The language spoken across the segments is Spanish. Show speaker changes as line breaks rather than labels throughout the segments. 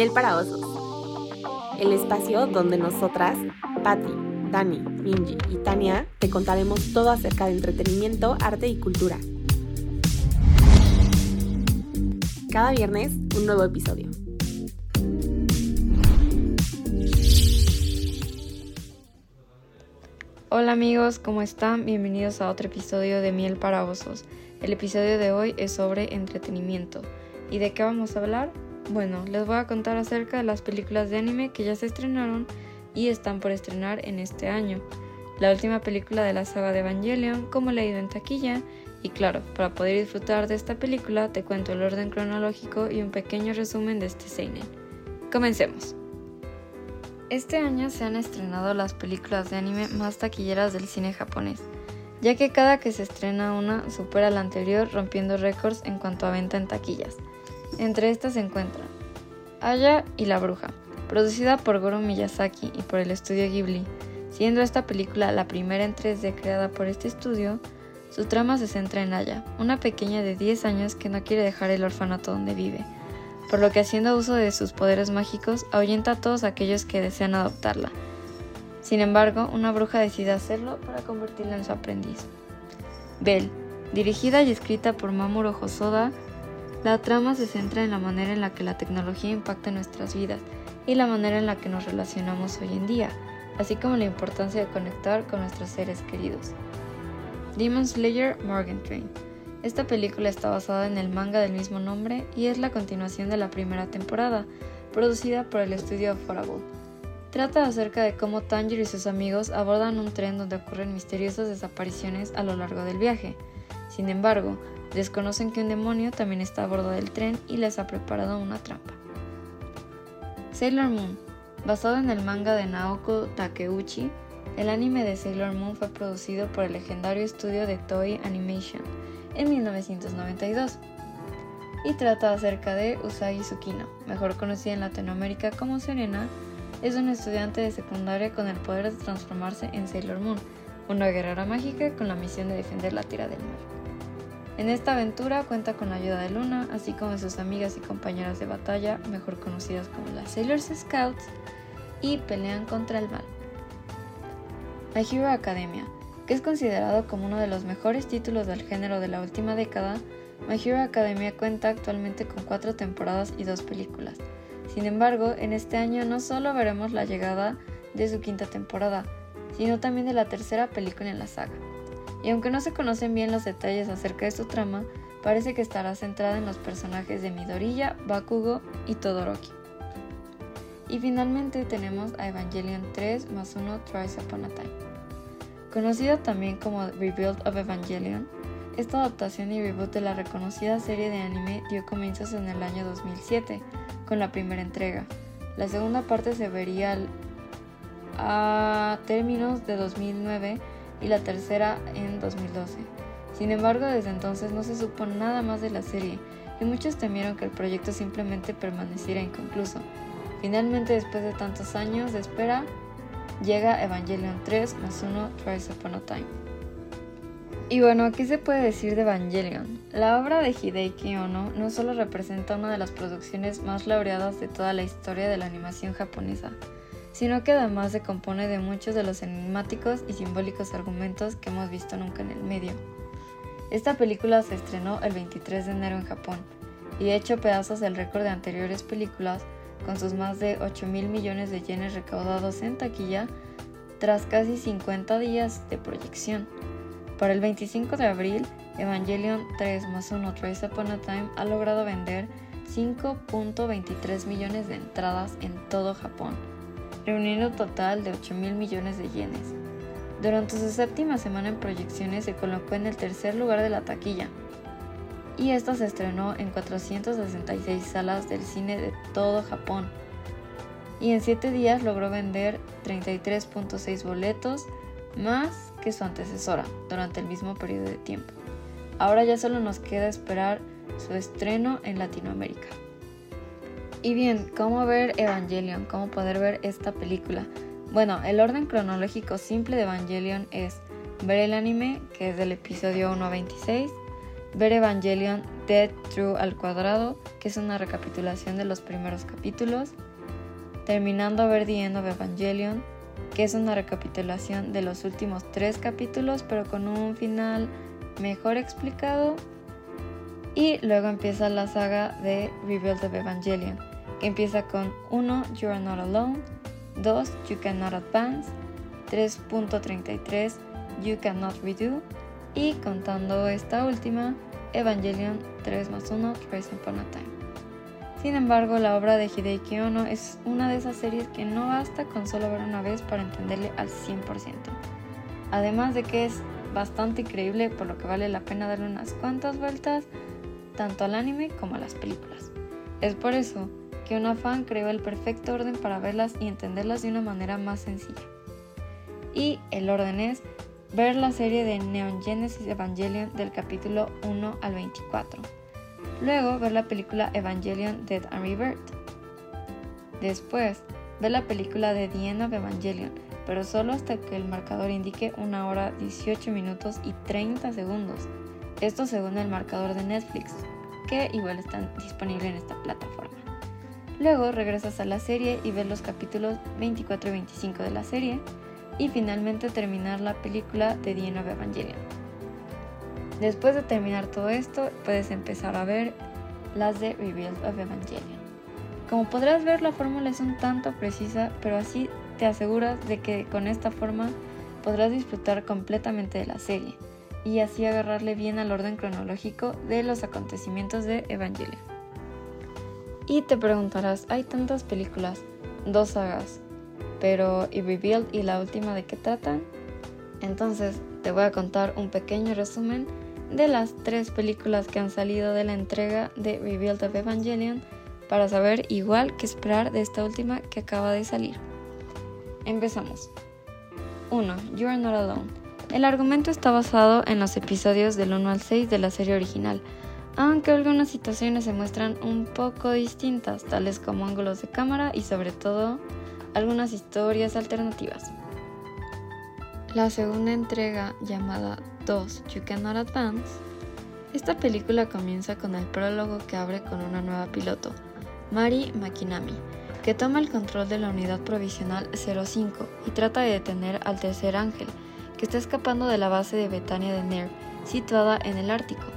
Miel para Osos, el espacio donde nosotras, Patti, Dani, Minji y Tania, te contaremos todo acerca de entretenimiento, arte y cultura. Cada viernes, un nuevo episodio.
Hola amigos, ¿cómo están? Bienvenidos a otro episodio de Miel para Osos. El episodio de hoy es sobre entretenimiento. ¿Y de qué vamos a hablar? Bueno, les voy a contar acerca de las películas de anime que ya se estrenaron y están por estrenar en este año. La última película de la saga de Evangelion, como leído en taquilla, y claro, para poder disfrutar de esta película te cuento el orden cronológico y un pequeño resumen de este seinen. Comencemos. Este año se han estrenado las películas de anime más taquilleras del cine japonés, ya que cada que se estrena una supera la anterior rompiendo récords en cuanto a venta en taquillas. Entre estas se encuentran Aya y la Bruja, producida por Goro Miyazaki y por el estudio Ghibli. Siendo esta película la primera en 3D creada por este estudio, su trama se centra en Aya, una pequeña de 10 años que no quiere dejar el orfanato donde vive, por lo que haciendo uso de sus poderes mágicos ahuyenta a todos aquellos que desean adoptarla. Sin embargo, una bruja decide hacerlo para convertirla en su aprendiz. Belle, dirigida y escrita por Mamoru Hosoda, la trama se centra en la manera en la que la tecnología impacta nuestras vidas y la manera en la que nos relacionamos hoy en día, así como la importancia de conectar con nuestros seres queridos. Demon Slayer Morgan Train. Esta película está basada en el manga del mismo nombre y es la continuación de la primera temporada, producida por el estudio Forable. Trata acerca de cómo Tanjiro y sus amigos abordan un tren donde ocurren misteriosas desapariciones a lo largo del viaje. Sin embargo, Desconocen que un demonio también está a bordo del tren y les ha preparado una trampa. Sailor Moon, basado en el manga de Naoko Takeuchi, el anime de Sailor Moon fue producido por el legendario estudio de Toei Animation en 1992 y trata acerca de Usagi Tsukino, mejor conocida en Latinoamérica como Serena, es una estudiante de secundaria con el poder de transformarse en Sailor Moon, una guerrera mágica con la misión de defender la Tierra del Mar. En esta aventura cuenta con la ayuda de Luna, así como de sus amigas y compañeras de batalla, mejor conocidas como las Sailor Scouts, y pelean contra el mal. My Hero Academia, que es considerado como uno de los mejores títulos del género de la última década, My Hero Academia cuenta actualmente con cuatro temporadas y dos películas. Sin embargo, en este año no solo veremos la llegada de su quinta temporada, sino también de la tercera película en la saga y aunque no se conocen bien los detalles acerca de su trama, parece que estará centrada en los personajes de Midoriya, Bakugo y Todoroki. Y finalmente tenemos a Evangelion 3 más 1 Twice Upon a Time. Conocida también como Rebuild of Evangelion, esta adaptación y reboot de la reconocida serie de anime dio comienzos en el año 2007, con la primera entrega. La segunda parte se vería a términos de 2009 y la tercera en 2012. Sin embargo, desde entonces no se supo nada más de la serie y muchos temieron que el proyecto simplemente permaneciera inconcluso. Finalmente, después de tantos años de espera, llega Evangelion 3 más 1 Twice Upon a Time. Y bueno, ¿qué se puede decir de Evangelion? La obra de Hideki Ono no solo representa una de las producciones más laureadas de toda la historia de la animación japonesa, sino que además se compone de muchos de los enigmáticos y simbólicos argumentos que hemos visto nunca en el medio. Esta película se estrenó el 23 de enero en Japón y ha hecho pedazos el récord de anteriores películas con sus más de 8 mil millones de yenes recaudados en taquilla tras casi 50 días de proyección. Para el 25 de abril, Evangelion 3 más 1 Trace Upon a Time ha logrado vender 5.23 millones de entradas en todo Japón, reuniendo un total de 8 mil millones de yenes. Durante su séptima semana en proyecciones se colocó en el tercer lugar de la taquilla, y esta se estrenó en 466 salas del cine de todo Japón. Y en 7 días logró vender 33.6 boletos más que su antecesora durante el mismo periodo de tiempo. Ahora ya solo nos queda esperar su estreno en Latinoamérica. Y bien, ¿cómo ver Evangelion? ¿Cómo poder ver esta película? Bueno, el orden cronológico simple de Evangelion es ver el anime, que es del episodio 1 a 26, ver Evangelion Dead True al cuadrado, que es una recapitulación de los primeros capítulos, terminando ver The End of Evangelion, que es una recapitulación de los últimos tres capítulos, pero con un final mejor explicado. Y luego empieza la saga de Rebuild of Evangelion, que empieza con 1. You are not alone, 2. You cannot advance, 3.33 You cannot redo y contando esta última, Evangelion 3 más 1 Rise Upon a Time. Sin embargo, la obra de Hideki Ono es una de esas series que no basta con solo ver una vez para entenderle al 100%. Además de que es bastante increíble, por lo que vale la pena darle unas cuantas vueltas tanto al anime como a las películas. Es por eso que una fan creó el perfecto orden para verlas y entenderlas de una manera más sencilla. Y el orden es ver la serie de Neon Genesis Evangelion del capítulo 1 al 24 Luego ver la película Evangelion Dead and Rebirth. Después ver la película de The End of Evangelion, pero solo hasta que el marcador indique una hora 18 minutos y 30 segundos. Esto según el marcador de Netflix, que igual está disponible en esta plataforma. Luego regresas a la serie y ves los capítulos 24 y 25 de la serie. Y finalmente terminar la película de The End Evangelion. Después de terminar todo esto, puedes empezar a ver las de Rebuild of Evangelion. Como podrás ver, la fórmula es un tanto precisa, pero así te aseguras de que con esta forma podrás disfrutar completamente de la serie y así agarrarle bien al orden cronológico de los acontecimientos de Evangelion. Y te preguntarás, hay tantas películas, dos sagas, pero ¿y Rebuild y la última de qué tratan? Entonces te voy a contar un pequeño resumen de las tres películas que han salido de la entrega de Rebuild of Evangelion para saber igual qué esperar de esta última que acaba de salir. Empezamos. 1. You Are Not Alone. El argumento está basado en los episodios del 1 al 6 de la serie original, aunque algunas situaciones se muestran un poco distintas, tales como ángulos de cámara y sobre todo algunas historias alternativas. La segunda entrega, llamada 2 You Cannot Advance, esta película comienza con el prólogo que abre con una nueva piloto, Mari Makinami, que toma el control de la unidad provisional 05 y trata de detener al tercer ángel, que está escapando de la base de Betania de Ner, situada en el Ártico.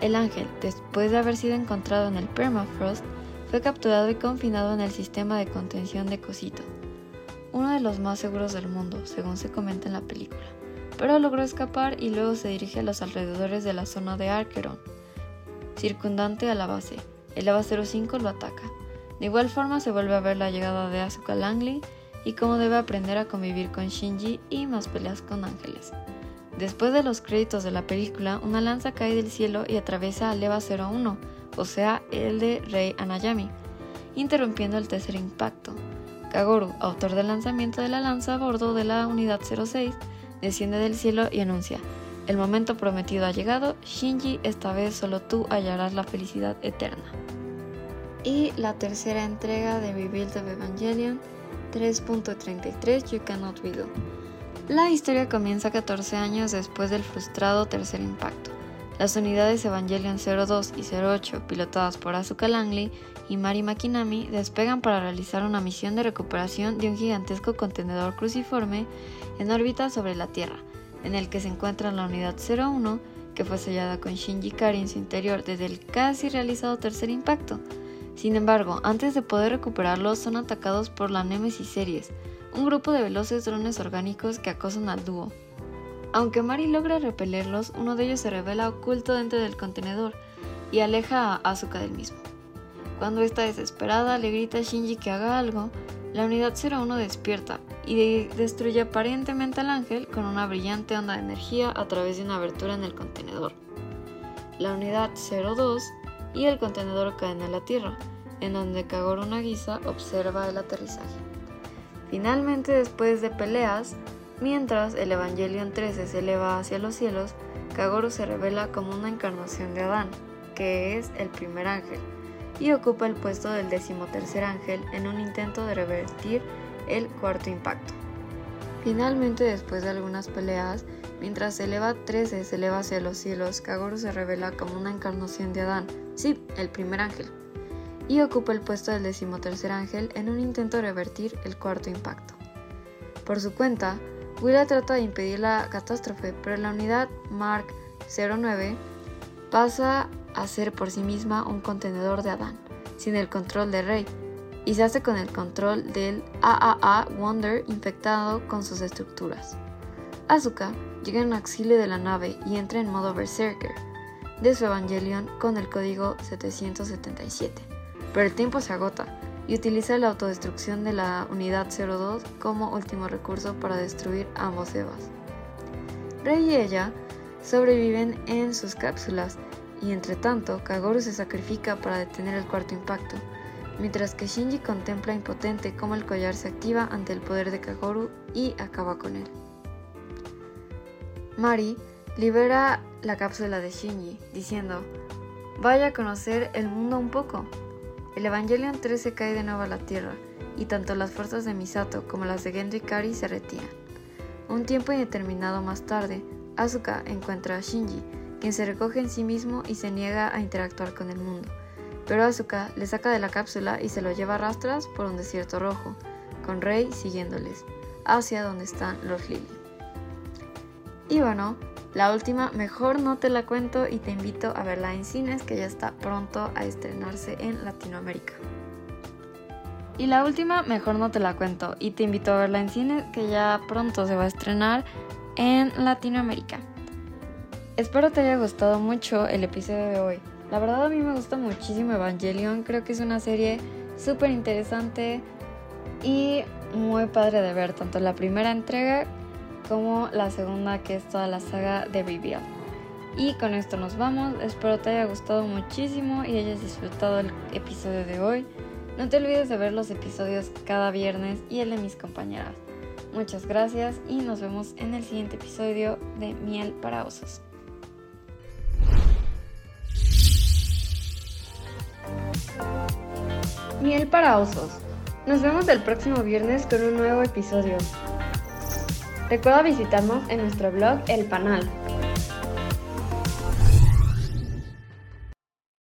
El ángel, después de haber sido encontrado en el Permafrost, fue capturado y confinado en el sistema de contención de Cosito uno de los más seguros del mundo, según se comenta en la película, pero logró escapar y luego se dirige a los alrededores de la zona de Archeron, circundante a la base. El EVA 05 lo ataca. De igual forma se vuelve a ver la llegada de Asuka Langley y cómo debe aprender a convivir con Shinji y más peleas con ángeles. Después de los créditos de la película, una lanza cae del cielo y atraviesa al EVA 01, o sea, el de Rei Anayami, interrumpiendo el tercer impacto. Kagoru, autor del lanzamiento de la lanza a bordo de la unidad 06, desciende del cielo y anuncia, el momento prometido ha llegado, Shinji, esta vez solo tú hallarás la felicidad eterna. Y la tercera entrega de Rebuild of Evangelion 3.33 You Cannot Redo. La historia comienza 14 años después del frustrado tercer impacto. Las unidades Evangelion 02 y 08, pilotadas por Asuka Langley y Mari Makinami, despegan para realizar una misión de recuperación de un gigantesco contenedor cruciforme en órbita sobre la Tierra, en el que se encuentra la unidad 01, que fue sellada con Shinji Kari en su interior desde el casi realizado tercer impacto. Sin embargo, antes de poder recuperarlos, son atacados por la Nemesis Series, un grupo de veloces drones orgánicos que acosan al dúo. Aunque Mari logra repelerlos, uno de ellos se revela oculto dentro del contenedor y aleja a Asuka del mismo. Cuando está desesperada le grita a Shinji que haga algo, la unidad 01 despierta y destruye aparentemente al ángel con una brillante onda de energía a través de una abertura en el contenedor. La unidad 02 y el contenedor caen a la Tierra, en donde Kagoru Nagisa observa el aterrizaje. Finalmente, después de peleas, Mientras el Evangelion 13 se eleva hacia los cielos, Kagoru se revela como una encarnación de Adán, que es el primer ángel, y ocupa el puesto del decimotercer ángel en un intento de revertir el cuarto impacto. Finalmente, después de algunas peleas, Mientras eleva 13 se eleva hacia los cielos, Kagoru se revela como una encarnación de Adán, sí, el primer ángel, y ocupa el puesto del decimotercer ángel en un intento de revertir el cuarto impacto. Por su cuenta, Willa trata de impedir la catástrofe, pero la unidad Mark 09 pasa a ser por sí misma un contenedor de Adán, sin el control de Rey, y se hace con el control del AAA Wonder infectado con sus estructuras. Asuka llega en auxilio de la nave y entra en modo Berserker de su Evangelion con el código 777. Pero el tiempo se agota y utiliza la autodestrucción de la unidad 02 como último recurso para destruir ambos Evas. Rey y ella sobreviven en sus cápsulas y entre tanto Kagoru se sacrifica para detener el cuarto impacto, mientras que Shinji contempla impotente cómo el collar se activa ante el poder de Kagoru y acaba con él. Mari libera la cápsula de Shinji, diciendo, vaya a conocer el mundo un poco. El Evangelion 13 cae de nuevo a la Tierra, y tanto las fuerzas de Misato como las de Gendo y Kari se retiran. Un tiempo indeterminado más tarde, Asuka encuentra a Shinji, quien se recoge en sí mismo y se niega a interactuar con el mundo. Pero Asuka le saca de la cápsula y se lo lleva a rastras por un desierto rojo, con Rei siguiéndoles, hacia donde están los Lily. Y bueno, la última mejor no te la cuento y te invito a verla en cines que ya está pronto a estrenarse en Latinoamérica. Y la última mejor no te la cuento y te invito a verla en cines que ya pronto se va a estrenar en Latinoamérica. Espero te haya gustado mucho el episodio de hoy. La verdad a mí me gusta muchísimo Evangelion, creo que es una serie súper interesante y muy padre de ver, tanto la primera entrega como la segunda que es toda la saga de Reveal. Y con esto nos vamos, espero te haya gustado muchísimo y hayas disfrutado el episodio de hoy. No te olvides de ver los episodios cada viernes y el de mis compañeras. Muchas gracias y nos vemos en el siguiente episodio de Miel para Osos. Miel para Osos. Nos vemos el próximo viernes con un nuevo episodio. Recuerda visitarnos en nuestro blog El Panal